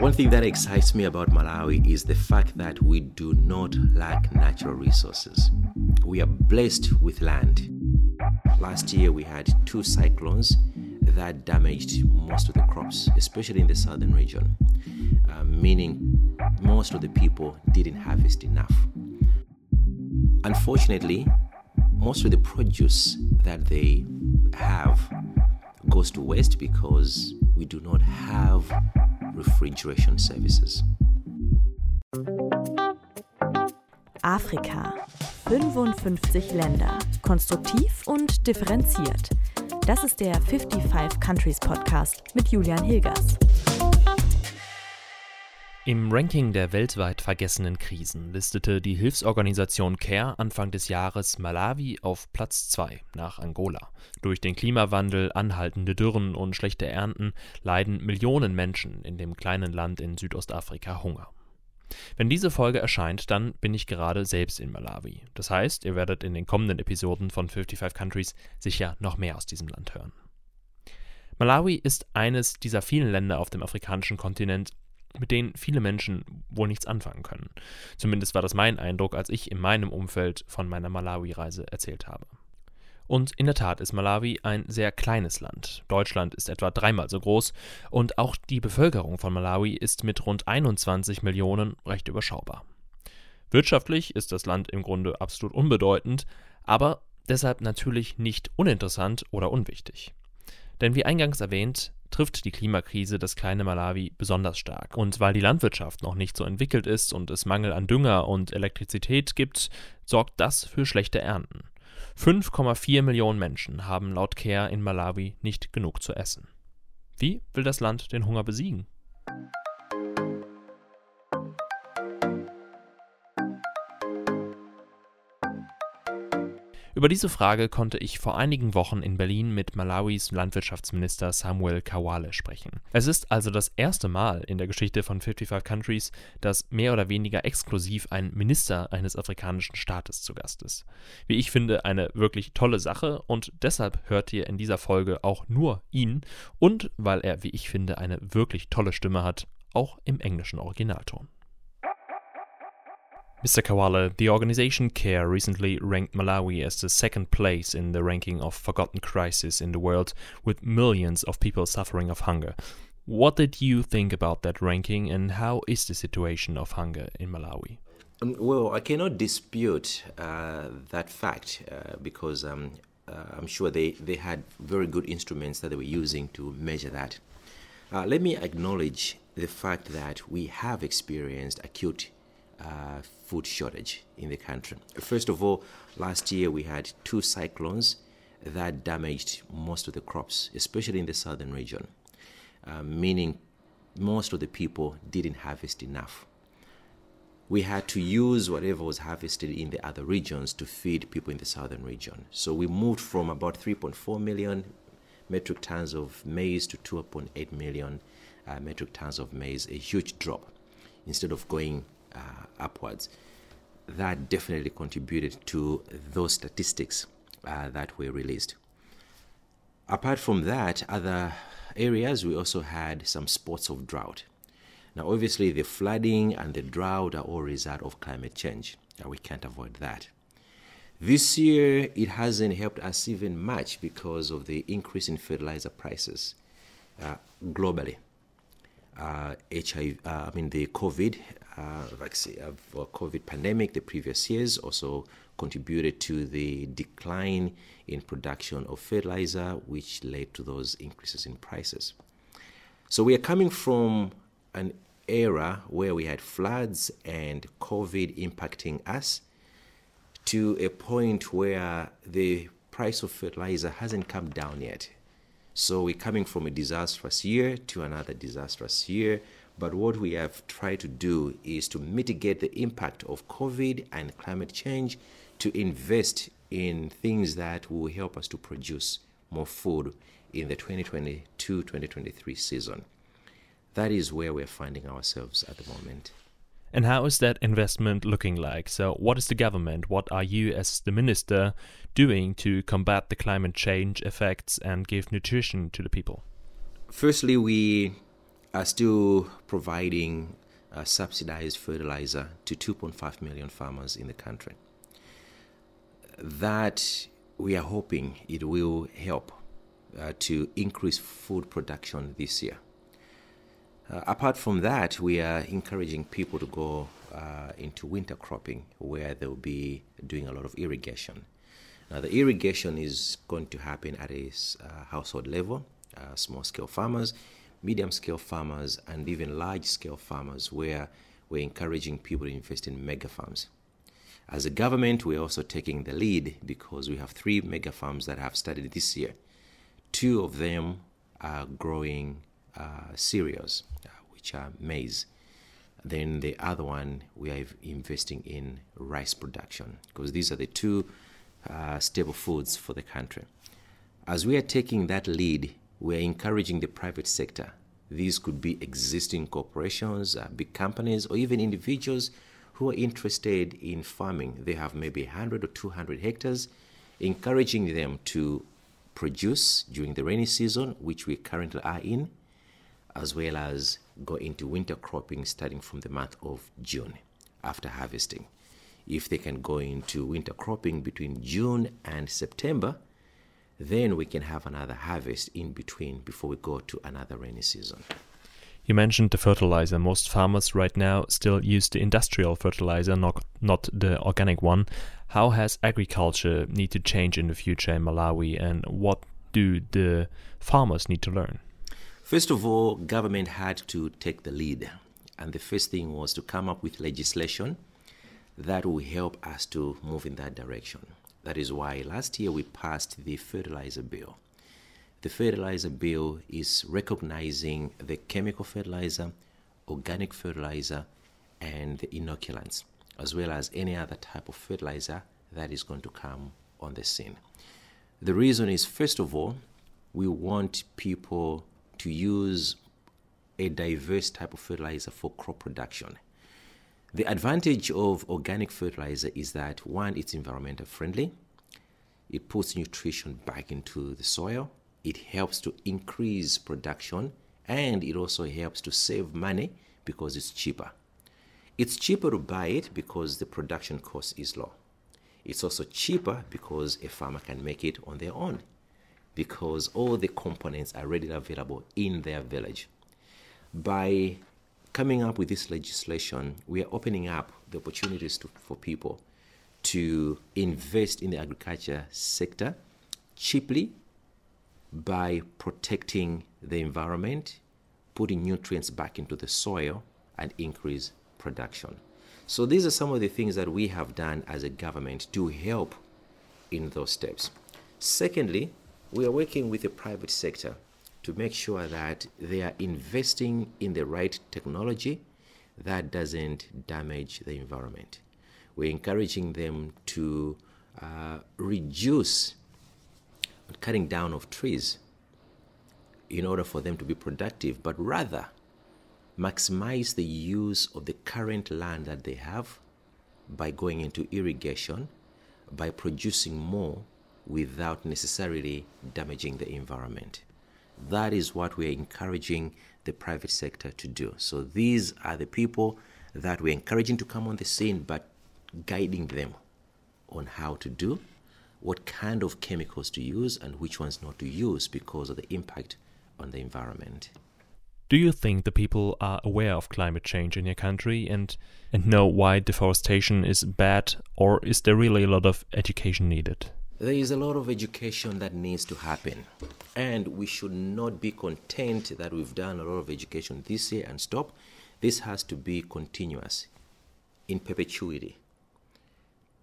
One thing that excites me about Malawi is the fact that we do not lack natural resources. We are blessed with land. Last year we had two cyclones that damaged most of the crops, especially in the southern region, uh, meaning most of the people didn't harvest enough. Unfortunately, most of the produce that they have goes to waste because we do not have refrigeration services. Afrika. 55 Länder. Konstruktiv und differenziert. Das ist der 55 Countries Podcast mit Julian Hilgers. Im Ranking der weltweit vergessenen Krisen listete die Hilfsorganisation CARE Anfang des Jahres Malawi auf Platz 2 nach Angola. Durch den Klimawandel, anhaltende Dürren und schlechte Ernten leiden Millionen Menschen in dem kleinen Land in Südostafrika Hunger. Wenn diese Folge erscheint, dann bin ich gerade selbst in Malawi. Das heißt, ihr werdet in den kommenden Episoden von 55 Countries sicher noch mehr aus diesem Land hören. Malawi ist eines dieser vielen Länder auf dem afrikanischen Kontinent, mit denen viele Menschen wohl nichts anfangen können. Zumindest war das mein Eindruck, als ich in meinem Umfeld von meiner Malawi-Reise erzählt habe. Und in der Tat ist Malawi ein sehr kleines Land. Deutschland ist etwa dreimal so groß und auch die Bevölkerung von Malawi ist mit rund 21 Millionen recht überschaubar. Wirtschaftlich ist das Land im Grunde absolut unbedeutend, aber deshalb natürlich nicht uninteressant oder unwichtig. Denn wie eingangs erwähnt, trifft die Klimakrise das kleine Malawi besonders stark. Und weil die Landwirtschaft noch nicht so entwickelt ist und es Mangel an Dünger und Elektrizität gibt, sorgt das für schlechte Ernten. 5,4 Millionen Menschen haben laut CARE in Malawi nicht genug zu essen. Wie will das Land den Hunger besiegen? Über diese Frage konnte ich vor einigen Wochen in Berlin mit Malawis Landwirtschaftsminister Samuel Kawale sprechen. Es ist also das erste Mal in der Geschichte von 55 Countries, dass mehr oder weniger exklusiv ein Minister eines afrikanischen Staates zu Gast ist. Wie ich finde, eine wirklich tolle Sache und deshalb hört ihr in dieser Folge auch nur ihn und weil er, wie ich finde, eine wirklich tolle Stimme hat, auch im englischen Originalton. Mr. Kawale, the organization CARE recently ranked Malawi as the second place in the ranking of forgotten crises in the world, with millions of people suffering of hunger. What did you think about that ranking, and how is the situation of hunger in Malawi? Um, well, I cannot dispute uh, that fact uh, because um, uh, I'm sure they, they had very good instruments that they were using to measure that. Uh, let me acknowledge the fact that we have experienced acute uh, food shortage in the country. First of all, last year we had two cyclones that damaged most of the crops, especially in the southern region, uh, meaning most of the people didn't harvest enough. We had to use whatever was harvested in the other regions to feed people in the southern region. So we moved from about 3.4 million metric tons of maize to 2.8 million uh, metric tons of maize, a huge drop instead of going uh, upwards. That definitely contributed to those statistics uh, that were released. Apart from that, other areas we also had some spots of drought. Now, obviously, the flooding and the drought are all result of climate change. we can't avoid that. This year, it hasn't helped us even much because of the increase in fertilizer prices uh, globally. Uh, HIV, uh, I mean, the COVID uh, vaccine, uh, COVID pandemic, the previous years also contributed to the decline in production of fertilizer, which led to those increases in prices. So we are coming from an era where we had floods and COVID impacting us to a point where the price of fertilizer hasn't come down yet. So we're coming from a disastrous year to another disastrous year. But what we have tried to do is to mitigate the impact of COVID and climate change to invest in things that will help us to produce more food in the 2022 2023 season. That is where we're finding ourselves at the moment. And how is that investment looking like? So, what is the government, what are you as the minister doing to combat the climate change effects and give nutrition to the people? Firstly, we are still providing uh, subsidized fertilizer to 2.5 million farmers in the country. That we are hoping it will help uh, to increase food production this year. Uh, apart from that, we are encouraging people to go uh, into winter cropping where they'll be doing a lot of irrigation. Now, the irrigation is going to happen at a uh, household level, uh, small scale farmers, medium scale farmers, and even large scale farmers, where we're encouraging people to invest in mega farms. As a government, we're also taking the lead because we have three mega farms that have started this year. Two of them are growing uh, cereals, which are maize. Then the other one, we are investing in rice production because these are the two uh, staple foods for the country. As we are taking that lead, we are encouraging the private sector. These could be existing corporations, uh, big companies, or even individuals who are interested in farming. They have maybe 100 or 200 hectares, encouraging them to produce during the rainy season, which we currently are in, as well as go into winter cropping starting from the month of June after harvesting. If they can go into winter cropping between June and September, then we can have another harvest in between before we go to another rainy season. You mentioned the fertilizer. Most farmers right now still use the industrial fertilizer, not not the organic one. How has agriculture need to change in the future in Malawi, and what do the farmers need to learn? First of all, government had to take the lead, and the first thing was to come up with legislation that will help us to move in that direction. That is why last year we passed the fertilizer bill. The fertilizer bill is recognizing the chemical fertilizer, organic fertilizer, and the inoculants, as well as any other type of fertilizer that is going to come on the scene. The reason is, first of all, we want people to use a diverse type of fertilizer for crop production. The advantage of organic fertilizer is that one, it's environmental friendly, it puts nutrition back into the soil, it helps to increase production, and it also helps to save money because it's cheaper. It's cheaper to buy it because the production cost is low. It's also cheaper because a farmer can make it on their own because all the components are readily available in their village. By coming up with this legislation, we are opening up the opportunities to, for people to invest in the agriculture sector cheaply by protecting the environment, putting nutrients back into the soil, and increase production. So, these are some of the things that we have done as a government to help in those steps. Secondly, we are working with the private sector to make sure that they are investing in the right technology that doesn't damage the environment. We're encouraging them to uh, reduce cutting down of trees in order for them to be productive, but rather maximize the use of the current land that they have by going into irrigation, by producing more without necessarily damaging the environment. That is what we're encouraging the private sector to do. So these are the people that we're encouraging to come on the scene, but guiding them on how to do, what kind of chemicals to use, and which ones not to use because of the impact on the environment. Do you think the people are aware of climate change in your country and, and know why deforestation is bad, or is there really a lot of education needed? There is a lot of education that needs to happen, and we should not be content that we've done a lot of education this year and stop. This has to be continuous, in perpetuity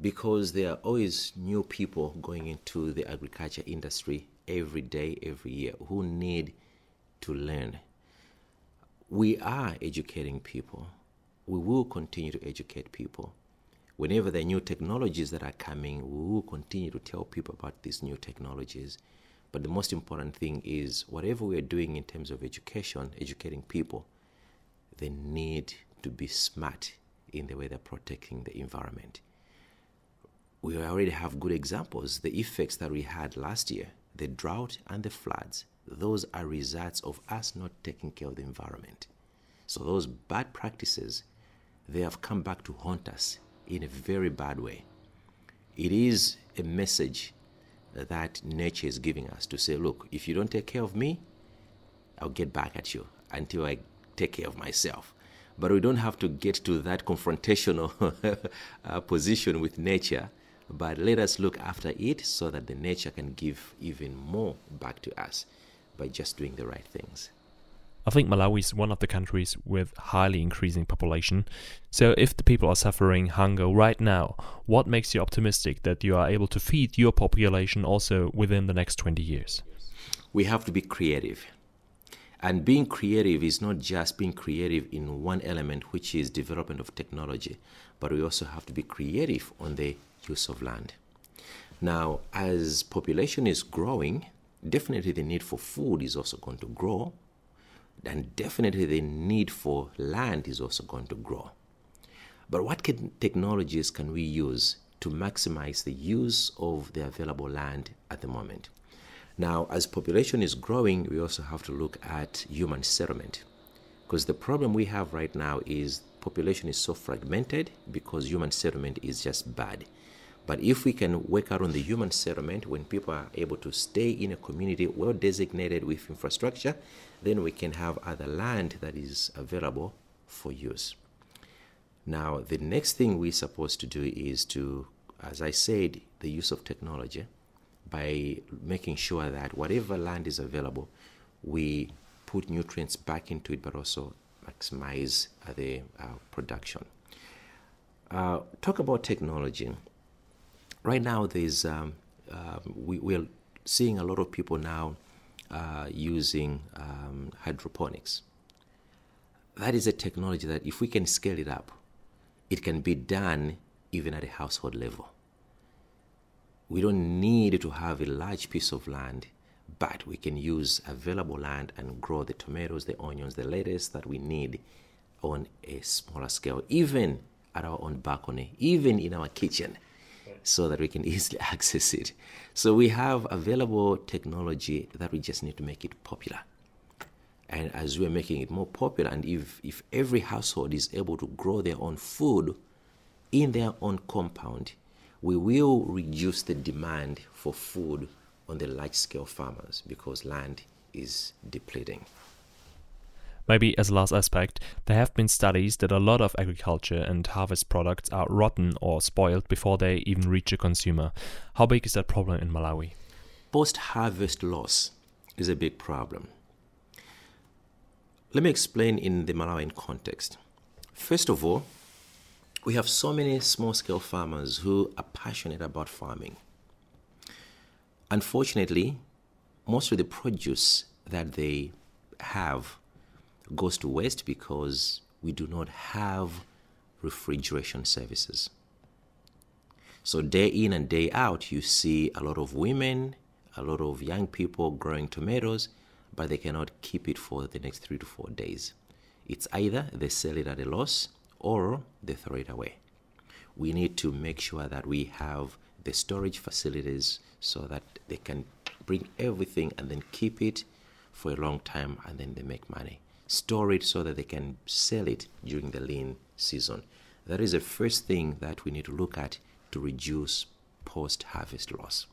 because there are always new people going into the agriculture industry every day, every year who need to learn. We are educating people. We will continue to educate people. Whenever there are new technologies that are coming, we will continue to tell people about these new technologies. But the most important thing is whatever we are doing in terms of education, educating people, they need to be smart in the way they're protecting the environment we already have good examples. The effects that we had last year, the drought and the floods, those are results of us not taking care of the environment. So those bad practices, they have come back to haunt us in a very bad way. It is a message that nature is giving us to say, look, if you don't take care of me, I'll get back at you until I take care of myself. But we don't have to get to that confrontational uh, position with nature, but let us look after it so that the nature can give even more back to us by just doing the right things. I think Malawi is one of the countries with highly increasing population. So if the people are suffering hunger right now, what makes you optimistic that you are able to feed your population also within the next 20 years? We have to be creative. And being creative is not just being creative in one element, which is development of technology, but we also have to be creative on the use of land. Now, as population is growing, definitely the need for food is also going to grow and definitely the need for land is also going to grow. But what can, technologies can we use to maximize the use of the available land at the moment? Now, as population is growing, we also have to look at human settlement. Because the problem we have right now is population is so fragmented because human settlement is just bad. But if we can work out on the human settlement, when people are able to stay in a community well designated with infrastructure, then we can have other land that is available for use. Now, the next thing we're supposed to do is to, as I said, the use of technology by making sure that whatever land is available, we put nutrients back into it, but also maximize the uh, production. Uh, talk about technology right now there's um, uh, we, we're seeing a lot of people now uh, using um, hydroponics. That is a technology that if we can scale it up, it can be done even at a household level. We don't need to have a large piece of land, but we can use available land and grow the tomatoes, the onions, the lettuce that we need on a smaller scale, even at our own balcony, even in our kitchen so that we can easily access it. So we have available technology that we just need to make it popular. And as we're making it more popular, and if, if every household is able to grow their own food in their own compound, we will reduce the demand for food on the large scale farmers because land is depleting. Maybe as a last aspect, there have been studies that a lot of agriculture and harvest products are rotten or spoiled before they even reach a consumer. How big is that problem in Malawi? Post harvest loss is a big problem. Let me explain in the Malawian context. First of all, we have so many small scale farmers who are passionate about farming. Unfortunately, most of the produce that they have goes to waste because we do not have refrigeration services. So, day in and day out, you see a lot of women, a lot of young people growing tomatoes, but they cannot keep it for the next three to four days. It's either they sell it at a loss or they throw it away. We need to make sure that we have the storage facilities so that they can bring everything and then keep it for a long time and then they make money store it so that they can sell it during the lean season. That is the first thing that we need to look at to reduce post harvest loss.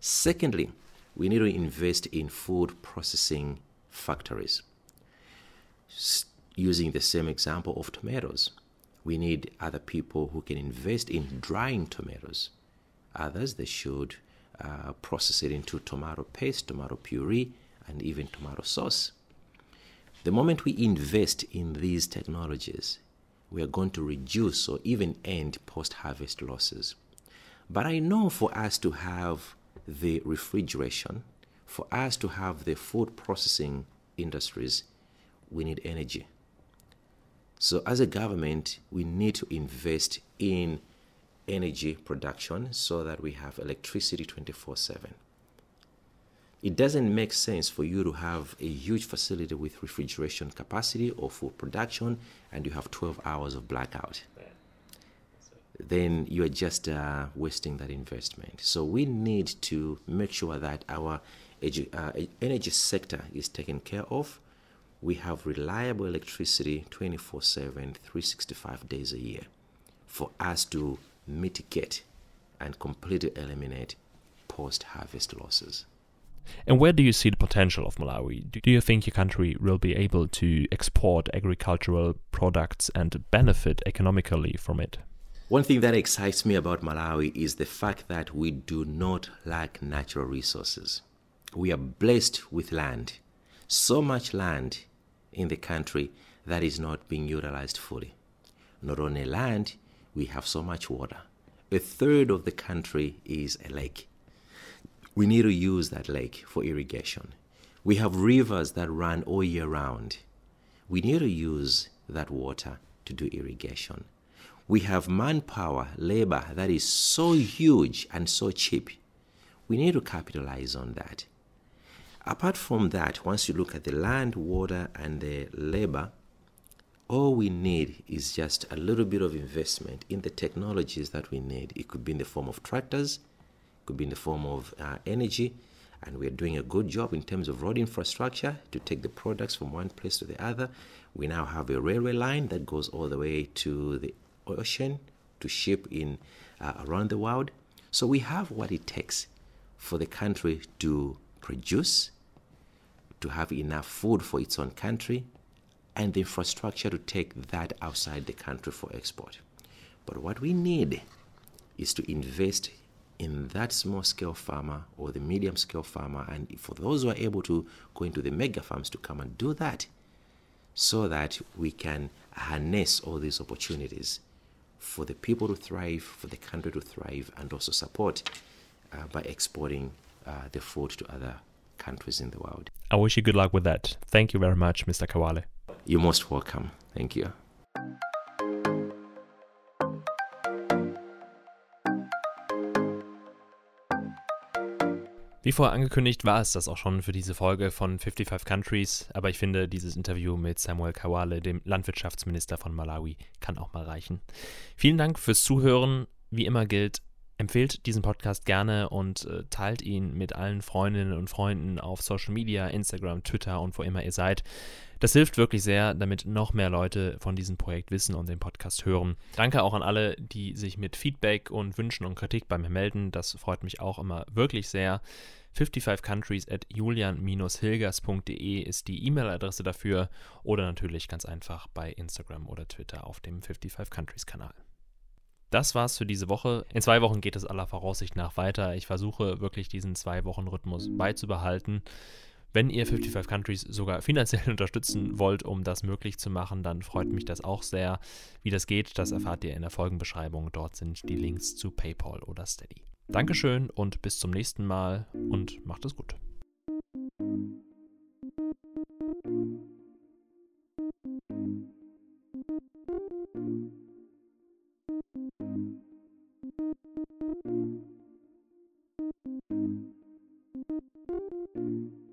Secondly, we need to invest in food processing factories. S- using the same example of tomatoes, we need other people who can invest in drying tomatoes. Others, they should uh, process it into tomato paste, tomato puree, and even tomato sauce. The moment we invest in these technologies, we are going to reduce or even end post harvest losses. But I know for us to have the refrigeration, for us to have the food processing industries, we need energy. So, as a government, we need to invest in energy production so that we have electricity 24 7 it doesn't make sense for you to have a huge facility with refrigeration capacity or food production and you have 12 hours of blackout. Then you're just uh, wasting that investment. So we need to make sure that our edu- uh, energy sector is taken care of, we have reliable electricity 24 7, 365 days a year for us to mitigate and completely eliminate post harvest losses. And where do you see the potential of Malawi? Do you think your country will be able to export agricultural products and benefit economically from it? One thing that excites me about Malawi is the fact that we do not lack natural resources. We are blessed with land, so much land in the country that is not being utilized fully. Not only land, we have so much water. A third of the country is a lake. We need to use that lake for irrigation. We have rivers that run all year round. We need to use that water to do irrigation. We have manpower, labor that is so huge and so cheap. We need to capitalize on that. Apart from that, once you look at the land, water, and the labor, all we need is just a little bit of investment in the technologies that we need. It could be in the form of tractors, could be in the form of uh, energy, and we're doing a good job in terms of road infrastructure to take the products from one place to the other. We now have a railway line that goes all the way to the ocean to ship in uh, around the world. So we have what it takes for the country to produce, to have enough food for its own country, and the infrastructure to take that outside the country for export. But what we need is to invest in that small scale farmer or the medium scale farmer, and for those who are able to go into the mega farms to come and do that so that we can harness all these opportunities for the people to thrive, for the country to thrive, and also support uh, by exporting uh, the food to other countries in the world. I wish you good luck with that. Thank you very much, Mr. Kawale. You're most welcome. Thank you. Wie vorher angekündigt, war es das auch schon für diese Folge von 55 Countries, aber ich finde, dieses Interview mit Samuel Kawale, dem Landwirtschaftsminister von Malawi, kann auch mal reichen. Vielen Dank fürs Zuhören. Wie immer gilt, empfehlt diesen Podcast gerne und äh, teilt ihn mit allen Freundinnen und Freunden auf Social Media, Instagram, Twitter und wo immer ihr seid. Das hilft wirklich sehr, damit noch mehr Leute von diesem Projekt wissen und den Podcast hören. Danke auch an alle, die sich mit Feedback und Wünschen und Kritik bei mir melden. Das freut mich auch immer wirklich sehr. 55countries at julian-hilgers.de ist die E-Mail-Adresse dafür oder natürlich ganz einfach bei Instagram oder Twitter auf dem 55 Countries Kanal. Das war's für diese Woche. In zwei Wochen geht es aller Voraussicht nach weiter. Ich versuche wirklich diesen zwei Wochen Rhythmus beizubehalten. Wenn ihr 55 Countries sogar finanziell unterstützen wollt, um das möglich zu machen, dann freut mich das auch sehr. Wie das geht, das erfahrt ihr in der Folgenbeschreibung. Dort sind die Links zu PayPal oder Steady. Dankeschön und bis zum nächsten Mal und macht es gut. Thank you. Thank you.